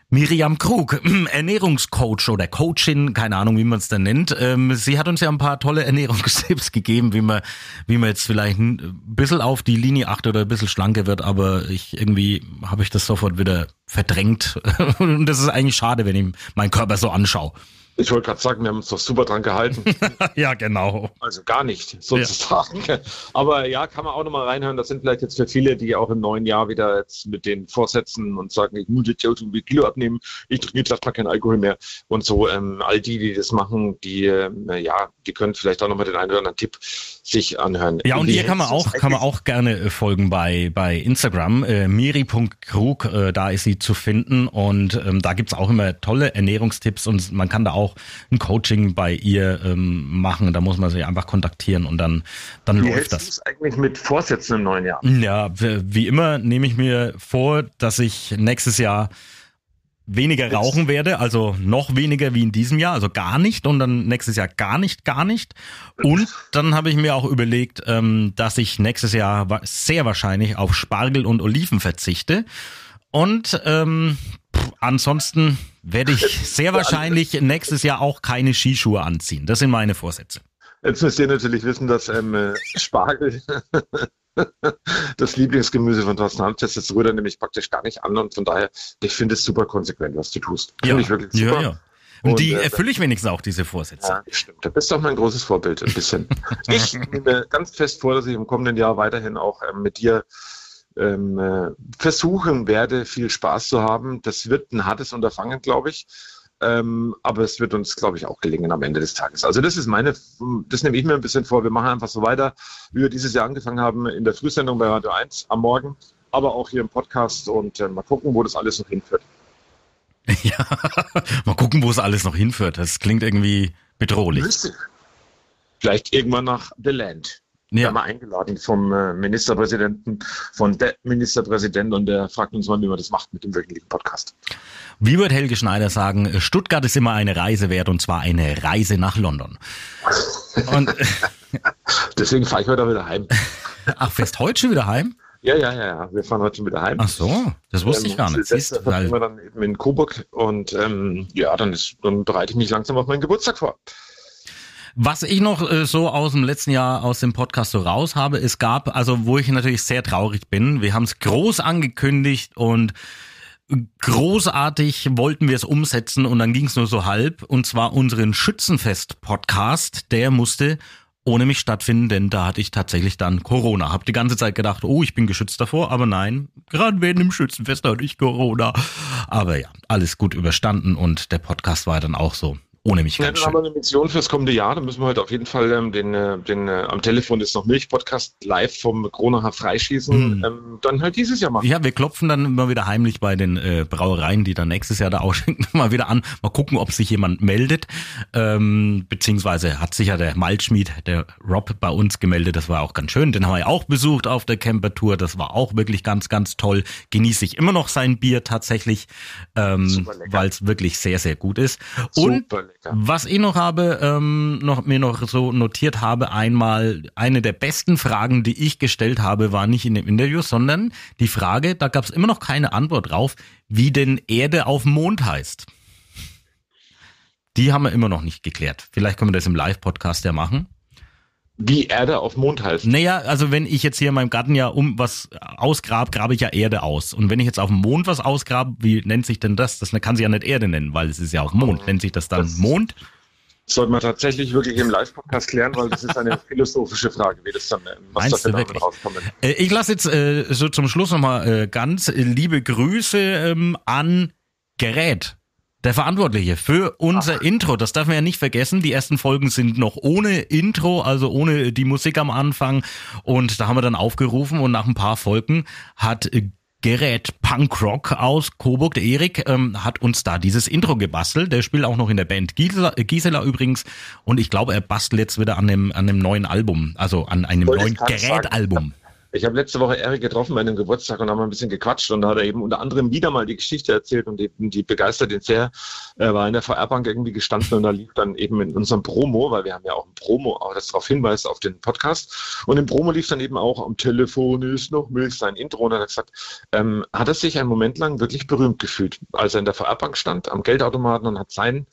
Miriam Krug, Ernährungscoach oder Coachin, keine Ahnung, wie man es denn nennt. Ähm, sie hat uns ja ein paar tolle Ernährungstipps gegeben, wie man, wie man jetzt vielleicht ein bisschen auf die Linie achtet oder ein bisschen schlanker wird, aber ich irgendwie habe ich das sofort wieder verdrängt. Und das ist eigentlich schade, wenn ich meinen Körper so anschaue. Ich wollte gerade sagen, wir haben uns doch super dran gehalten. ja, genau. Also gar nicht, sozusagen. Aber ja, kann man auch nochmal reinhören. Das sind vielleicht jetzt für viele, die auch im neuen Jahr wieder jetzt mit den Vorsätzen und sagen, ich muss jetzt ja ein Kilo abnehmen, ich trinke jetzt erstmal keinen Alkohol mehr und so. Ähm, all die, die das machen, die, ähm, ja, die können vielleicht auch nochmal den einen oder anderen Tipp sich anhören. Ja, und Wie ihr kann man auch, kann man auch gerne äh, folgen bei, bei Instagram, äh, miri.krug, äh, da ist sie zu finden und ähm, da gibt's auch immer tolle Ernährungstipps und man kann da auch ein Coaching bei ihr ähm, machen, da muss man sie einfach kontaktieren und dann, dann Wie läuft das. eigentlich mit Vorsätzen im neuen Jahr? Ja, wie immer nehme ich mir vor, dass ich nächstes Jahr weniger rauchen werde, also noch weniger wie in diesem Jahr, also gar nicht und dann nächstes Jahr gar nicht, gar nicht. Und dann habe ich mir auch überlegt, ähm, dass ich nächstes Jahr sehr wahrscheinlich auf Spargel und Oliven verzichte. Und ähm, pff, ansonsten werde ich sehr wahrscheinlich nächstes Jahr auch keine Skischuhe anziehen. Das sind meine Vorsätze. Jetzt müsst ihr natürlich wissen, dass ähm, äh, Spargel das Lieblingsgemüse von Thorsten Hamtest, das rührt er nämlich praktisch gar nicht an und von daher, ich finde es super konsequent, was du tust. Finde ich wirklich super. ja, ja. Und, Und, die äh, erfülle ich wenigstens auch, diese Vorsätze. Ja, stimmt. Da bist du auch mein großes Vorbild, ein bisschen. ich nehme ganz fest vor, dass ich im kommenden Jahr weiterhin auch ähm, mit dir ähm, äh, versuchen werde, viel Spaß zu haben. Das wird ein hartes Unterfangen, glaube ich. Ähm, aber es wird uns, glaube ich, auch gelingen am Ende des Tages. Also das ist meine, das nehme ich mir ein bisschen vor. Wir machen einfach so weiter, wie wir dieses Jahr angefangen haben in der Frühsendung bei Radio 1 am Morgen, aber auch hier im Podcast und äh, mal gucken, wo das alles noch hinführt. Ja, mal gucken, wo es alles noch hinführt. Das klingt irgendwie bedrohlich. Vielleicht irgendwann nach The Land. Wir Ja. haben mal eingeladen vom äh, Ministerpräsidenten, von der Ministerpräsident und der fragt uns mal, wie man das macht mit dem wöchentlichen Podcast. Wie wird Helge Schneider sagen, Stuttgart ist immer eine Reise wert und zwar eine Reise nach London. Und Deswegen fahre ich heute wieder heim. ach, fährst heute schon wieder heim? Ja, ja, ja, ja. Wir fahren heute schon wieder heim. Ach so, das wusste Ähm, ich gar nicht. Siehst, weil, wir dann eben in Coburg und ähm, ja, dann, ist, dann bereite ich mich langsam auf meinen Geburtstag vor. Was ich noch äh, so aus dem letzten Jahr aus dem Podcast so raus habe, es gab, also wo ich natürlich sehr traurig bin, wir haben es groß angekündigt und großartig wollten wir es umsetzen und dann ging es nur so halb. Und zwar unseren Schützenfest-Podcast, der musste ohne mich stattfinden, denn da hatte ich tatsächlich dann Corona. Hab die ganze Zeit gedacht, oh, ich bin geschützt davor, aber nein, gerade während dem Schützenfest hatte ich Corona. Aber ja, alles gut überstanden und der Podcast war dann auch so ohne mich ja, dann haben wir eine Mission fürs kommende Jahr. Da müssen wir heute auf jeden Fall ähm, den, äh, den äh, am Telefon ist noch Milch-Podcast live vom Kronacher freischießen. Mhm. Ähm, dann halt dieses Jahr machen. Ja, wir klopfen dann immer wieder heimlich bei den äh, Brauereien, die dann nächstes Jahr da ausschenken, mal wieder an. Mal gucken, ob sich jemand meldet. Ähm, beziehungsweise hat sich ja der Malzschmied, der Rob, bei uns gemeldet. Das war auch ganz schön. Den haben wir ja auch besucht auf der Camper-Tour. Das war auch wirklich ganz, ganz toll. Genieße ich immer noch sein Bier tatsächlich, ähm, weil es wirklich sehr, sehr gut ist. Und Super was ich noch habe, ähm, noch mir noch so notiert habe, einmal eine der besten Fragen, die ich gestellt habe, war nicht in dem Interview, sondern die Frage, da gab es immer noch keine Antwort drauf, wie denn Erde auf Mond heißt. Die haben wir immer noch nicht geklärt. Vielleicht können wir das im Live-Podcast ja machen. Wie Erde auf Mond heißt. Naja, also wenn ich jetzt hier in meinem Garten ja um was ausgrab, grabe ich ja Erde aus. Und wenn ich jetzt auf dem Mond was ausgrabe, wie nennt sich denn das? Das kann sich ja nicht Erde nennen, weil es ist ja auf Mond. Nennt sich das dann das Mond? Sollte man tatsächlich wirklich im Live-Podcast klären, weil das ist eine philosophische Frage, wie das dann, äh, was Meinst da für Namen rauskommen. Äh, ich lasse jetzt äh, so zum Schluss nochmal äh, ganz liebe Grüße ähm, an Gerät der Verantwortliche für unser Ach. Intro. Das darf man ja nicht vergessen. Die ersten Folgen sind noch ohne Intro, also ohne die Musik am Anfang. Und da haben wir dann aufgerufen und nach ein paar Folgen hat Gerät Punkrock aus Coburg, der Erik, ähm, hat uns da dieses Intro gebastelt. Der spielt auch noch in der Band Gisela, Gisela übrigens. Und ich glaube, er bastelt jetzt wieder an einem, an einem neuen Album, also an einem neuen Gerätalbum. Ich habe letzte Woche Erik getroffen bei einem Geburtstag und haben ein bisschen gequatscht und da hat er eben unter anderem wieder mal die Geschichte erzählt und die, die begeistert ihn sehr. Er war in der VR-Bank irgendwie gestanden und da lief dann eben in unserem Promo, weil wir haben ja auch ein Promo, auch das darauf hinweist auf den Podcast. Und im Promo lief dann eben auch am Telefon ist noch Milch sein Intro und er hat gesagt, ähm, hat er sich einen Moment lang wirklich berühmt gefühlt, als er in der VR-Bank stand, am Geldautomaten und hat seinen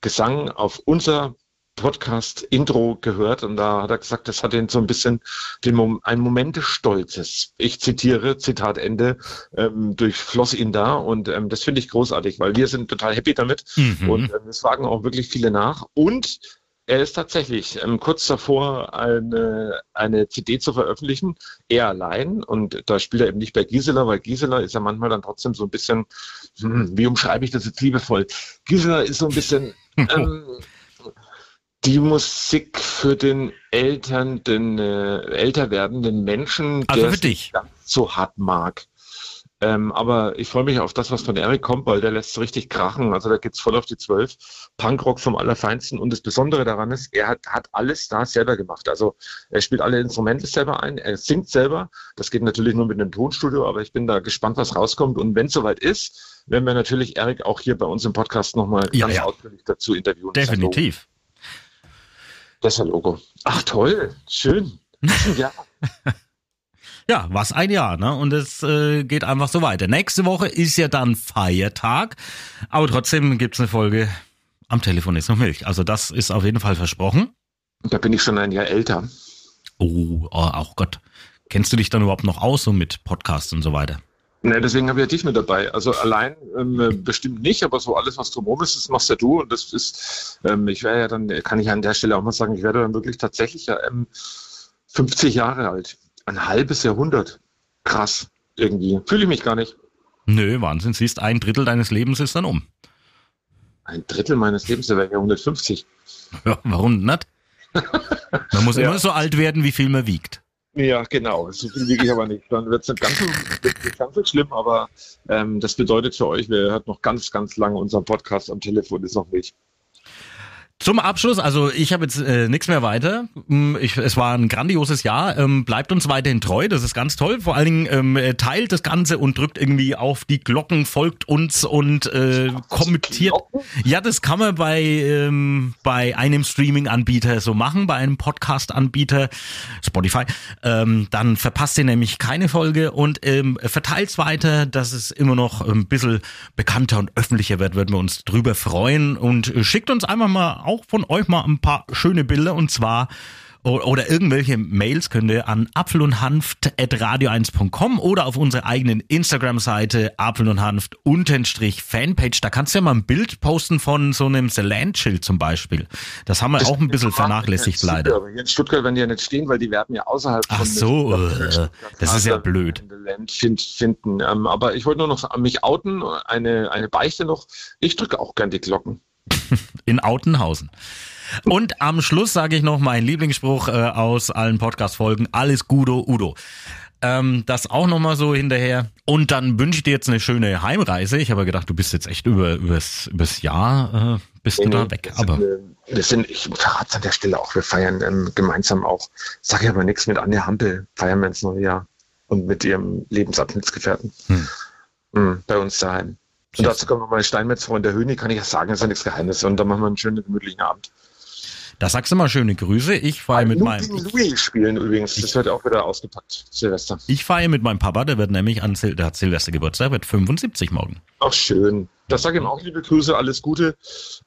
Gesang auf unser Podcast-Intro gehört und da hat er gesagt, das hat ihn so ein bisschen den Mom ein Moment des Stolzes. Ich zitiere, Zitat Ende, ähm, durchfloss ihn da und ähm, das finde ich großartig, weil wir sind total happy damit mhm. und ähm, es fragen auch wirklich viele nach und er ist tatsächlich ähm, kurz davor, eine, eine CD zu veröffentlichen, er allein. Und da spielt er eben nicht bei Gisela, weil Gisela ist ja manchmal dann trotzdem so ein bisschen, hm, wie umschreibe ich das jetzt liebevoll? Gisela ist so ein bisschen, ähm, die Musik für den Eltern, den äh, älter werdenden Menschen, also der für dich. so hart mag. Ähm, aber ich freue mich auf das, was von Eric kommt, weil der lässt so richtig krachen. Also da geht's voll auf die Zwölf. Punkrock vom Allerfeinsten. Und das Besondere daran ist, er hat, hat alles da selber gemacht. Also er spielt alle Instrumente selber ein, er singt selber. Das geht natürlich nur mit einem Tonstudio, aber ich bin da gespannt, was rauskommt. Und wenn es soweit ist, werden wir natürlich Eric auch hier bei uns im Podcast nochmal ja, ganz ja. ausführlich dazu interviewen. Definitiv. Das ist ein Logo. Ach toll, schön. Ja. Ja, was ein Jahr, ne? Und es äh, geht einfach so weiter. Nächste Woche ist ja dann Feiertag, aber trotzdem gibt's eine Folge am Telefon ist noch Milch. Also das ist auf jeden Fall versprochen. Da bin ich schon ein Jahr älter. Oh, oh, auch Gott. Kennst du dich dann überhaupt noch aus so mit Podcasts und so weiter? Ne, deswegen habe ich ja dich mit dabei. Also allein ähm, bestimmt nicht, aber so alles, was drumherum ist, das machst ja du. Und das ist, ähm, ich wäre ja dann, kann ich an der Stelle auch mal sagen, ich werde dann wirklich tatsächlich ja ähm, 50 Jahre alt. Ein halbes Jahrhundert. Krass, irgendwie. Fühle ich mich gar nicht. Nö, Wahnsinn. Siehst, ein Drittel deines Lebens ist dann um. Ein Drittel meines Lebens, da wäre ja 150. Ja, warum nicht? Man muss ja. immer so alt werden, wie viel man wiegt. Ja, genau. So viel wiege ich aber nicht. Dann wird es nicht ganz so, nicht ganz so schlimm, aber ähm, das bedeutet für euch, wer hört noch ganz, ganz lange unseren Podcast am Telefon, ist noch nicht. Zum Abschluss, also ich habe jetzt äh, nichts mehr weiter. Mm, ich, es war ein grandioses Jahr. Ähm, bleibt uns weiterhin treu, das ist ganz toll. Vor allen Dingen ähm, äh, teilt das Ganze und drückt irgendwie auf die Glocken, folgt uns und äh, kommentiert. Ja, das kann man bei ähm, bei einem Streaming-Anbieter so machen, bei einem Podcast-Anbieter, Spotify. Ähm, dann verpasst ihr nämlich keine Folge und ähm, verteilt weiter, dass es immer noch ein bisschen bekannter und öffentlicher wird, würden wir uns drüber freuen und äh, schickt uns einfach mal auch von euch mal ein paar schöne Bilder und zwar oder irgendwelche Mails könnt ihr an apfelundhanft.radio1.com oder auf unserer eigenen Instagram-Seite apfel und hanft unterstrich Fanpage. Da kannst du ja mal ein Bild posten von so einem Zeland-Schild zum Beispiel. Das haben wir das auch ein bisschen vernachlässigt leider. Aber hier in Stuttgart werden die ja nicht stehen, weil die werden ja außerhalb Ach so, äh, das ist ja blöd. Find, finden. Ähm, aber ich wollte nur noch mich outen, eine, eine Beichte noch. Ich drücke auch gern die Glocken. in Autenhausen. Und am Schluss sage ich noch meinen Lieblingsspruch äh, aus allen Podcast-Folgen. Alles Gudo Udo. Ähm, das auch nochmal so hinterher. Und dann wünsche ich dir jetzt eine schöne Heimreise. Ich habe gedacht, du bist jetzt echt über, übers, übers Jahr, äh, bist nee, du da weg. Aber wir sind, ich verrate es an der Stelle auch, wir feiern ähm, gemeinsam auch, sage ich aber nichts, mit Anja Hampel feiern wir ins neue Jahr und mit ihrem Lebensabschnittsgefährten hm. Mhm, bei uns daheim. Und dazu kommen wir mal Steinmetz-Freund der Höhne, kann ich ja sagen, das ist ja nichts Geheimnis. Und dann machen wir einen schönen, gemütlichen Abend. Da sagst du mal schöne Grüße. Ich fahre mit meinem. Louis spielen übrigens. Das wird auch wieder ausgepackt, Silvester. Ich fahre mit meinem Papa, der wird nämlich an Sil der hat Silvester Geburtstag, wird 75 morgen. Ach, schön. Das sage ich ihm auch liebe Grüße, alles Gute.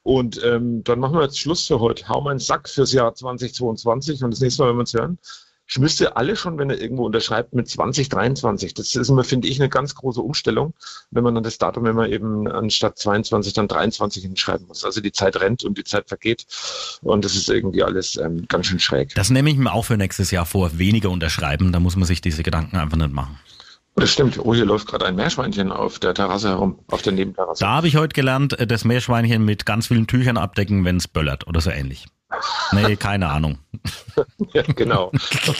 Und ähm, dann machen wir jetzt Schluss für heute. Hau meinen Sack fürs Jahr 2022 und das nächste Mal, wenn wir uns hören, müsste alle schon, wenn er irgendwo unterschreibt, mit 2023. Das ist immer, finde ich, eine ganz große Umstellung, wenn man dann das Datum immer eben anstatt 22 dann 23 hinschreiben muss. Also die Zeit rennt und die Zeit vergeht und das ist irgendwie alles ähm, ganz schön schräg. Das nehme ich mir auch für nächstes Jahr vor, weniger unterschreiben, da muss man sich diese Gedanken einfach nicht machen. Das stimmt. Oh, hier läuft gerade ein Meerschweinchen auf der Terrasse herum, auf der Nebenterrasse. Da habe ich heute gelernt, äh, das Meerschweinchen mit ganz vielen Tüchern abdecken, wenn es böllert oder so ähnlich. Nee, keine Ahnung. ja, genau.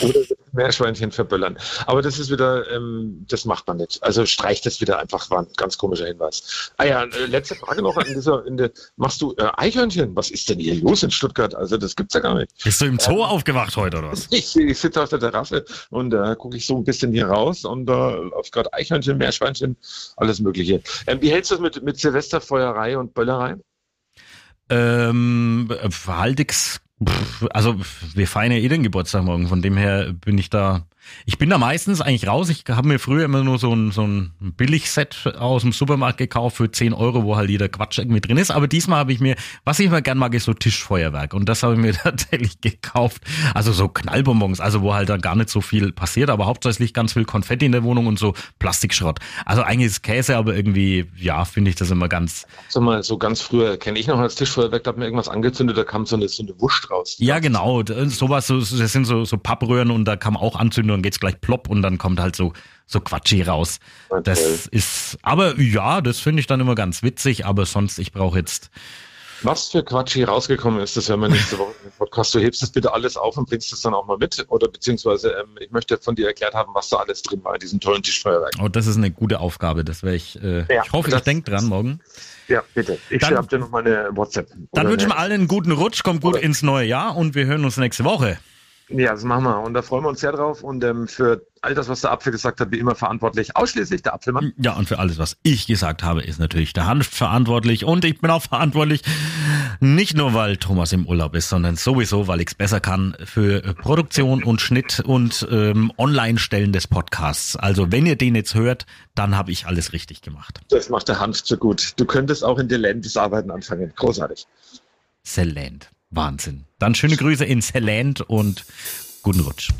Oder Meerschweinchen verböllern. Aber das ist wieder, ähm, das macht man nicht. Also streicht das wieder einfach, war ein ganz komischer Hinweis. Ah ja, äh, letzte Frage noch an dieser, in der, machst du äh, Eichhörnchen? Was ist denn hier los in Stuttgart? Also das gibt's ja gar nicht. Bist du im Zoo ähm, aufgewacht heute oder was? Ich, ich sitze auf der Terrasse und da äh, gucke ich so ein bisschen hier raus und da äh, läuft gerade Eichhörnchen, Meerschweinchen, alles mögliche. Ähm, wie hältst du es mit, mit Silvesterfeuerei und Böllerei? Ähm, haltig's also wir feiern ja eh den Geburtstag morgen, von dem her bin ich da ich bin da meistens eigentlich raus. Ich habe mir früher immer nur so ein, so ein Billigset aus dem Supermarkt gekauft für 10 Euro, wo halt jeder Quatsch irgendwie drin ist. Aber diesmal habe ich mir, was ich mir gern mag, ist so Tischfeuerwerk. Und das habe ich mir tatsächlich gekauft. Also so Knallbonbons, also wo halt dann gar nicht so viel passiert, aber hauptsächlich ganz viel Konfetti in der Wohnung und so Plastikschrott. Also eigentlich ist Käse, aber irgendwie, ja, finde ich das immer ganz. Sag mal, so ganz früher kenne ich noch als Tischfeuerwerk, da hat mir irgendwas angezündet, da kam so eine, so eine Wurst raus. Ja, genau. Sowas, so, das sind so, so Pappröhren und da man auch anzünden dann geht's gleich plopp und dann kommt halt so so Quatschi raus. Okay. Das ist, aber ja, das finde ich dann immer ganz witzig, aber sonst, ich brauche jetzt. Was für Quatschi rausgekommen ist, das hören wir nächste Woche im Podcast. Du hebst das bitte alles auf und bringst es dann auch mal mit. Oder beziehungsweise, ähm, ich möchte von dir erklärt haben, was da alles drin war in diesem tollen Tischfeuerwerk. Oh, das ist eine gute Aufgabe. Das wäre ich, äh, ja, ich hoffe, ich denke dran morgen. Ja, bitte. Ich schreibe dir noch meine WhatsApp. Dann wünsche ich allen einen guten Rutsch, kommt gut oder? ins neue Jahr und wir hören uns nächste Woche. Ja, das machen wir. Und da freuen wir uns sehr drauf. Und ähm, für all das, was der Apfel gesagt hat, wie immer verantwortlich, ausschließlich der Apfelmann. Ja, und für alles, was ich gesagt habe, ist natürlich der Hanf verantwortlich. Und ich bin auch verantwortlich, nicht nur, weil Thomas im Urlaub ist, sondern sowieso, weil ich es besser kann für Produktion und Schnitt und ähm, Online-Stellen des Podcasts. Also wenn ihr den jetzt hört, dann habe ich alles richtig gemacht. Das macht der Hanf zu gut. Du könntest auch in Delentis Arbeiten anfangen. Großartig. Celent. Wahnsinn. Dann schöne Grüße ins Land und guten Rutsch.